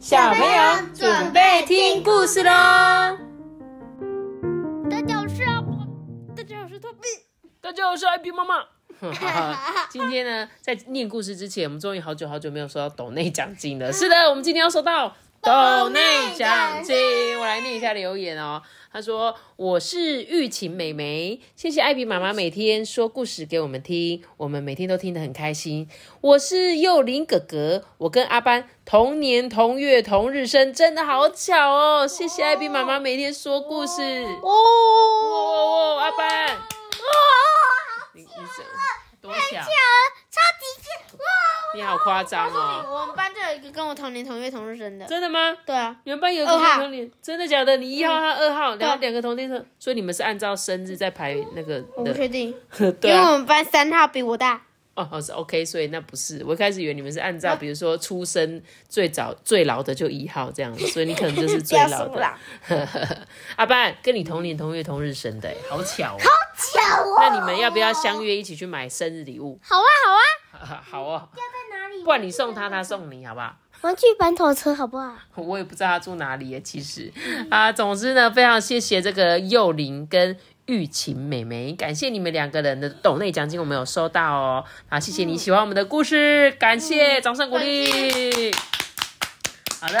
小朋友准备听故事喽！大家好，我是阿波，大家好，我是托比。大家好，我是艾比妈妈。今天呢，在念故事之前，我们终于好久好久没有收到抖内奖金了。是的，我们今天要收到抖内奖金。下留言哦。他说：“我是玉琴妹妹，谢谢艾比妈妈每天说故事给我们听，我们每天都听得很开心。我是幼林哥哥，我跟阿班同年同月同日生，真的好巧哦！谢谢艾比妈妈每天说故事。哦哦哦，阿班，哇，你你怎多巧？超级巧哇！你好夸张哦！我们班就有一个跟我同年同月同日生的。真的吗？对啊，你们班有个同年，真的假的？你一号，他二号，然后两个同年生，所以你们是按照生日在排那个我不确定，对啊，因为我们班三号比我大。哦，是 OK，所以那不是。我一开始以为你们是按照，比如说出生最早最老的就一号这样子，所以你可能就是最老的。阿班跟你同年同月同日生的，好巧哦！好巧哦！那你们要不要相约一起去买生日礼物？好啊，好啊，好哦。不然你送他，他送你，好不好？玩具板头车，好不好？我也不知道他住哪里耶，其实啊，总之呢，非常谢谢这个幼林跟。玉琴妹妹，感谢你们两个人的斗内奖金，我们有收到哦。好，谢谢你喜欢我们的故事，感谢掌声鼓励。好的，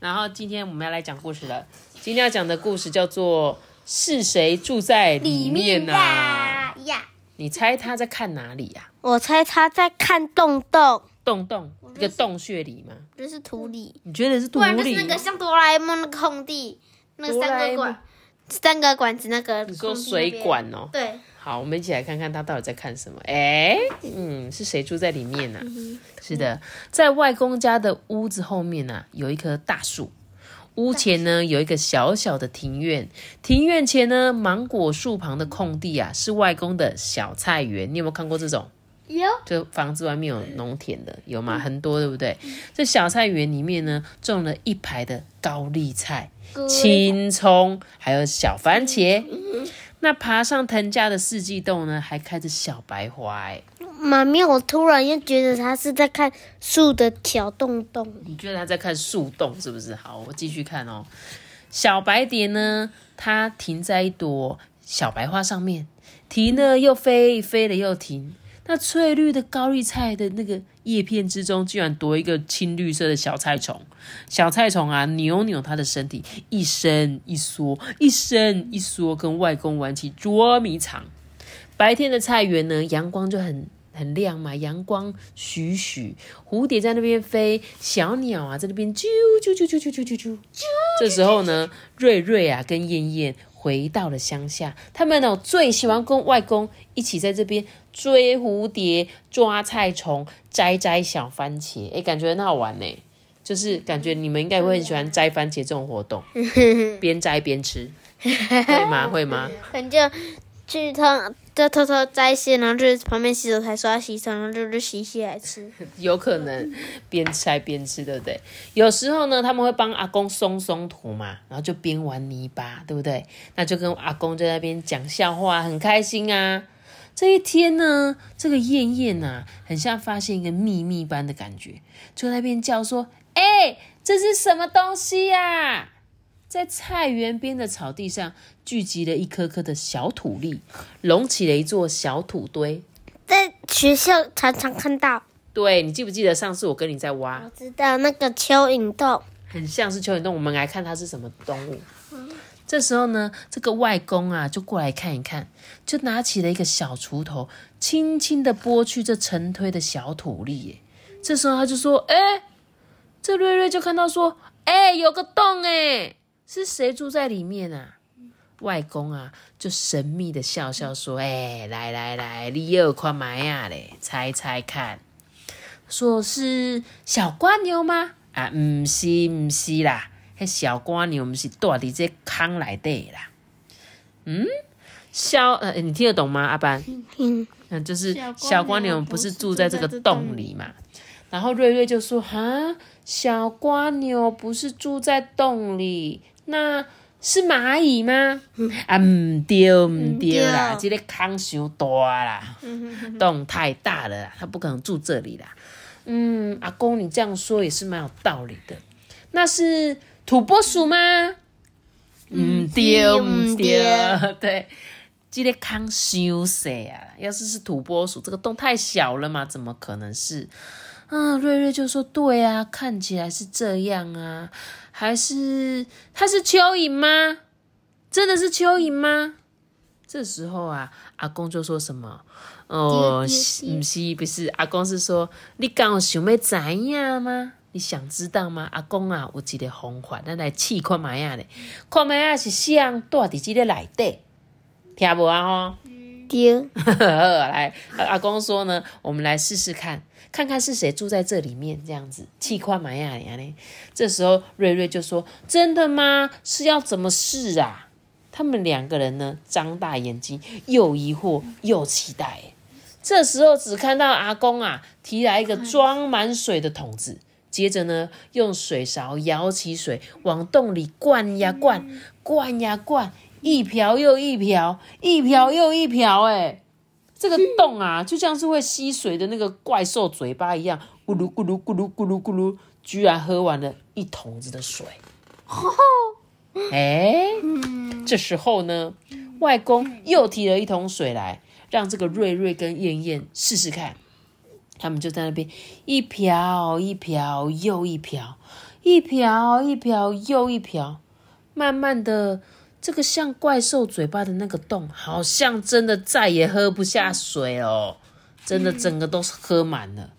然后今天我们要来讲故事了。今天要讲的故事叫做“是谁住在里面呢？”呀，你猜他在看哪里呀？我猜他在看洞洞，洞洞，一个洞穴里吗？这是土里。你觉得是土里？那个像哆啦 A 梦那个空地，那三个管。三个管子，那个你说水管哦？对，好，我们一起来看看他到底在看什么。哎，嗯，是谁住在里面呢？是的，在外公家的屋子后面呢，有一棵大树。屋前呢有一个小小的庭院，庭院前呢芒果树旁的空地啊，是外公的小菜园。你有没有看过这种？有，就房子外面有农田的，有吗？很多，对不对？这小菜园里面呢，种了一排的高丽菜、青葱，还有小番茄。那爬上藤架的四季豆呢，还开着小白花。哎，妈咪，我突然又觉得他是在看树的小洞洞。你觉得他在看树洞是不是？好，我继续看哦。小白蝶呢，它停在一朵小白花上面，停了又飞，飞了又停。那翠绿的高丽菜的那个叶片之中，居然多一个青绿色的小菜虫。小菜虫啊，扭扭它的身体，一伸一缩，一伸一缩，跟外公玩起捉迷藏。白天的菜园呢，阳光就很很亮嘛，阳光徐徐，蝴蝶在那边飞，小鸟啊在那边啾啾啾啾啾啾啾啾。这时候呢，瑞瑞啊跟燕燕。回到了乡下，他们哦最喜欢跟外公一起在这边追蝴蝶、抓菜虫、摘摘小番茄，哎，感觉很好玩呢。就是感觉你们应该会很喜欢摘番茄这种活动，边摘边吃，会吗？会吗？很就去他。就偷偷摘一些，然后就旁边洗手台刷洗手，然后就就洗洗来吃。有可能边拆边吃，对不对？有时候呢，他们会帮阿公松松土嘛，然后就边玩泥巴，对不对？那就跟阿公在那边讲笑话，很开心啊。这一天呢，这个燕燕呐，很像发现一个秘密般的感觉，就在那边叫说：“哎，这是什么东西呀？”在菜园边的草地上聚集了一颗颗的小土粒，隆起了一座小土堆。在学校常常看到。对你记不记得上次我跟你在挖？我知道那个蚯蚓洞，很像是蚯蚓洞。我们来看它是什么动物。这时候呢，这个外公啊就过来看一看，就拿起了一个小锄头，轻轻的拨去这成堆的小土粒。耶，这时候他就说：“哎，这瑞瑞就看到说，哎，有个洞，哎。”是谁住在里面啊？外公啊，就神秘的笑笑说：“哎，来来来，你有看麦呀嘞？猜猜看，说是小瓜牛吗？啊，唔是唔是啦，那小瓜牛唔是住伫这坑内底啦。嗯，小呃，你听得懂吗？阿班，嗯，就是小瓜牛不是住在这个洞里嘛？然后瑞瑞就说：哈，小瓜牛不是住在洞里。那是蚂蚁吗？啊，唔对唔对啦，这个坑太大啦，洞太大了啦，它不可能住这里啦。嗯，阿公，你这样说也是蛮有道理的。那是土拨鼠吗？嗯，对，唔对，对，这个康修死啊！要是是土拨鼠，这个洞太小了嘛，怎么可能是？啊，瑞瑞就说：“对啊，看起来是这样啊，还是它是蚯蚓吗？真的是蚯蚓吗？”这时候啊，阿公就说什么：“哦，不是不是，阿公是说你刚有想要怎样吗？你想知道吗？阿公啊，有一个方法，咱来试看卖啊咧，看卖啊是像住伫这个内底，听无啊？吼，丢，来，阿公说呢，我们来试试看。”看看是谁住在这里面，这样子气夸玛雅呀呢？这时候瑞瑞就说：“真的吗？是要怎么试啊？”他们两个人呢，张大眼睛，又疑惑又期待。这时候只看到阿公啊，提来一个装满水的桶子，接着呢，用水勺舀起水往洞里灌呀灌，灌呀灌，一瓢又一瓢，一瓢又一瓢，哎。这个洞啊，就像是会吸水的那个怪兽嘴巴一样，咕噜咕噜咕噜咕噜咕噜，居然喝完了一桶子的水。哎，这时候呢，外公又提了一桶水来，让这个瑞瑞跟燕燕试试看。他们就在那边一瓢一瓢又一瓢，一瓢一瓢又一瓢，慢慢的。这个像怪兽嘴巴的那个洞，好像真的再也喝不下水哦，真的整个都是喝满了。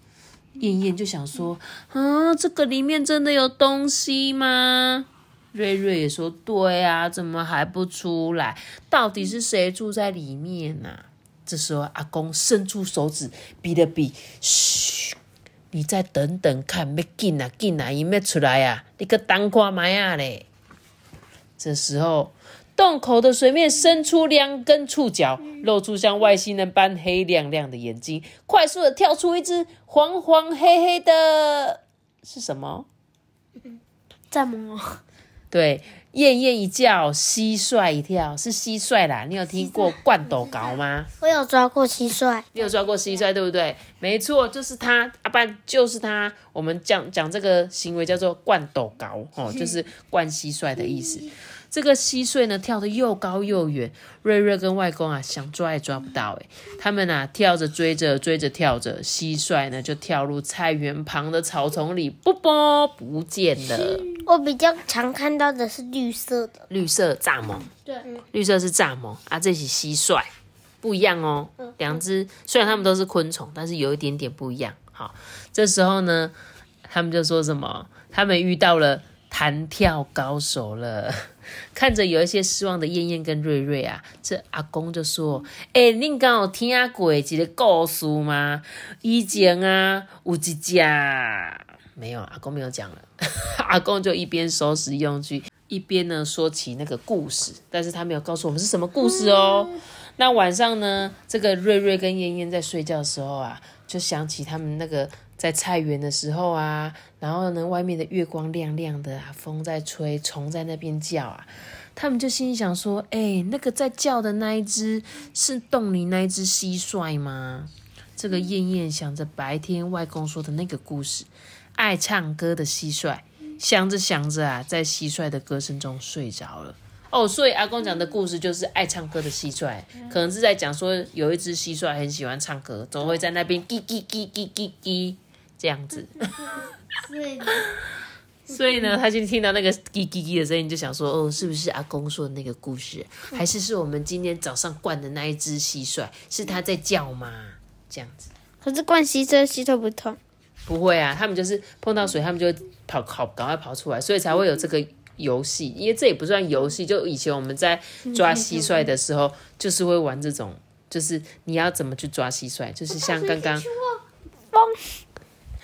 燕燕就想说：“啊，这个里面真的有东西吗？”瑞瑞也说：“对啊，怎么还不出来？到底是谁住在里面呢？”这时候阿公伸出手指比了比：“嘘，你再等等看，没进啊进啊，伊没出来啊，你个当看麦啊嘞！”这时候。洞口的水面伸出两根触角，露出像外星人般黑亮亮的眼睛，快速的跳出一只黄黄黑黑的，是什么？蚱蜢。对，燕燕一叫，蟋蟀一跳，是蟋蟀啦。你有听过罐斗高吗？我有抓过蟋蟀。你有抓过蟋蟀，对不对？没错，就是它，阿班就是它。我们讲讲这个行为叫做罐斗高，哦，就是灌蟋蟀的意思。这个蟋蟀呢，跳得又高又远，瑞瑞跟外公啊，想抓也抓不到诶他们啊，跳着追着追着跳着，蟋蟀呢就跳入菜园旁的草丛里，啵啵不见了。我比较常看到的是绿色的，绿色蚱蜢。对，绿色是蚱蜢啊，这是蟋蟀，不一样哦。两只虽然它们都是昆虫，但是有一点点不一样。好，这时候呢，他们就说什么？他们遇到了。弹跳高手了，看着有一些失望的燕燕跟瑞瑞啊，这阿公就说：“哎，你刚有听过一个故事吗？以前啊，有一家没有阿公没有讲了，阿公就一边收拾用具，一边呢说起那个故事，但是他没有告诉我们是什么故事哦。那晚上呢，这个瑞瑞跟燕燕在睡觉的时候啊，就想起他们那个。”在菜园的时候啊，然后呢，外面的月光亮亮的啊，风在吹，虫在那边叫啊，他们就心想说：“哎，那个在叫的那一只是洞里那一只蟋蟀吗？”这个燕燕想着白天外公说的那个故事，爱唱歌的蟋蟀，想着想着啊，在蟋蟀的歌声中睡着了。哦，所以阿公讲的故事就是爱唱歌的蟋蟀，可能是在讲说有一只蟋蟀很喜欢唱歌，总会在那边叽叽叽叽叽叽。这样子，所以呢，他就听到那个叽叽叽的声音，就想说：“哦，是不是阿公说的那个故事？还是是我们今天早上灌的那一只蟋蟀？是他在叫吗？”这样子。可是灌蟋蟀，蟋蟀不痛。不会啊，他们就是碰到水，他们就跑跑，赶快跑出来，所以才会有这个游戏。因为这也不算游戏，就以前我们在抓蟋蟀的时候，就是会玩这种，就是你要怎么去抓蟋蟀，就是像刚刚风。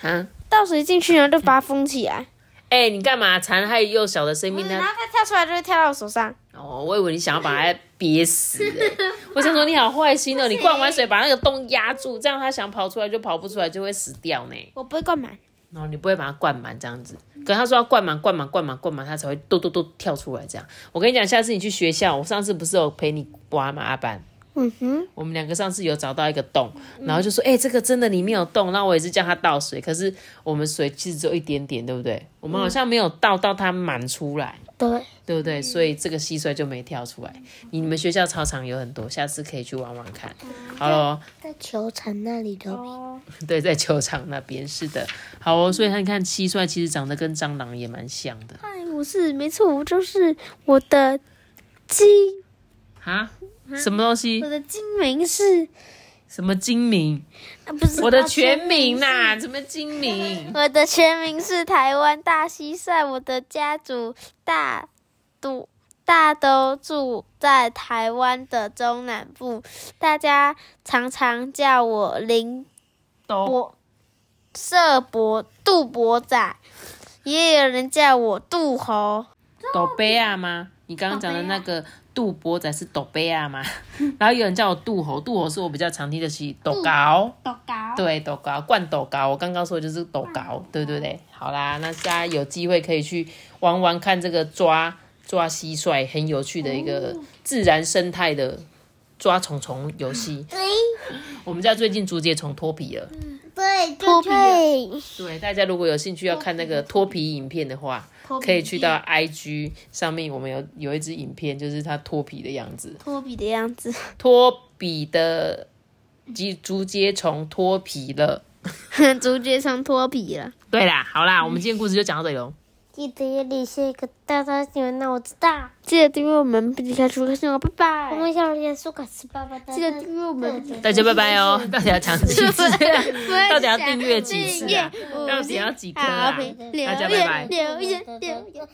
啊！倒水进去，然后就把它封起来。哎，你干嘛？残害幼小的生命呢？然后它跳出来就会跳到我手上。哦，我以为你想要把它憋死。我想说你好坏心哦！你灌完水把那个洞压住，这样它想跑出来就跑不出来，就会死掉呢。我不会灌满。哦，你不会把它灌满这样子。可他说要灌满、灌满、灌满、灌满，它才会嘟嘟嘟跳出来这样。我跟你讲，下次你去学校，我上次不是有陪你刮吗？阿班。嗯哼，我们两个上次有找到一个洞，然后就说，哎、这个真的里面有洞，那我也是叫他倒水，可是我们水其实只有一点点，对不对？我们好像没有倒到它满出来。对，对不对？所以这个蟋蟀就没跳出来。你们学校操场有很多，下次可以去玩玩看。好咯，在球场那里的 对，在球场那边是的。好哦，所以你看蟋蟀其实长得跟蟑螂也蛮像的哎，我是没错，我就是我的精，啊。什么东西我？的精名是什么精明？啊，不是我的全名呐、什么精明？我的全名是台湾大蟋蟀，我的家族大都大都住在台湾的中南部，大家常常叫我林都博社博杜博仔，也有人叫我杜猴。斗贝亚吗？你刚刚讲的那个杜波仔是斗贝亚嘛？然后有人叫我杜猴，杜猴是我比较常听的是斗高。杜高，对，斗高灌斗高，我刚刚说的就是斗高，对对对。好啦，那大家有机会可以去玩玩看这个抓抓蟋蟀，很有趣的一个自然生态的抓虫虫游戏。我们家最近竹节虫脱皮了，对，脱皮了，对，大家如果有兴趣要看那个脱皮影片的话，可以去到 IG 上面，我们有有一支影片，就是它脱皮的样子，脱皮的样子。脱皮的竹竹节虫脱皮了。竹节虫脱皮了。对啦，好啦，我们今天故事就讲到这里喽。记得留下一个大大喜欢，那我知道。记得订阅我们不离开出个新闻，拜拜。我们小人苏卡斯爸爸，记得订阅我们。大家拜拜哦！到底 要讲几次啊？到底要订阅几次啊？到底要几颗啊？大家拜拜。留言留言。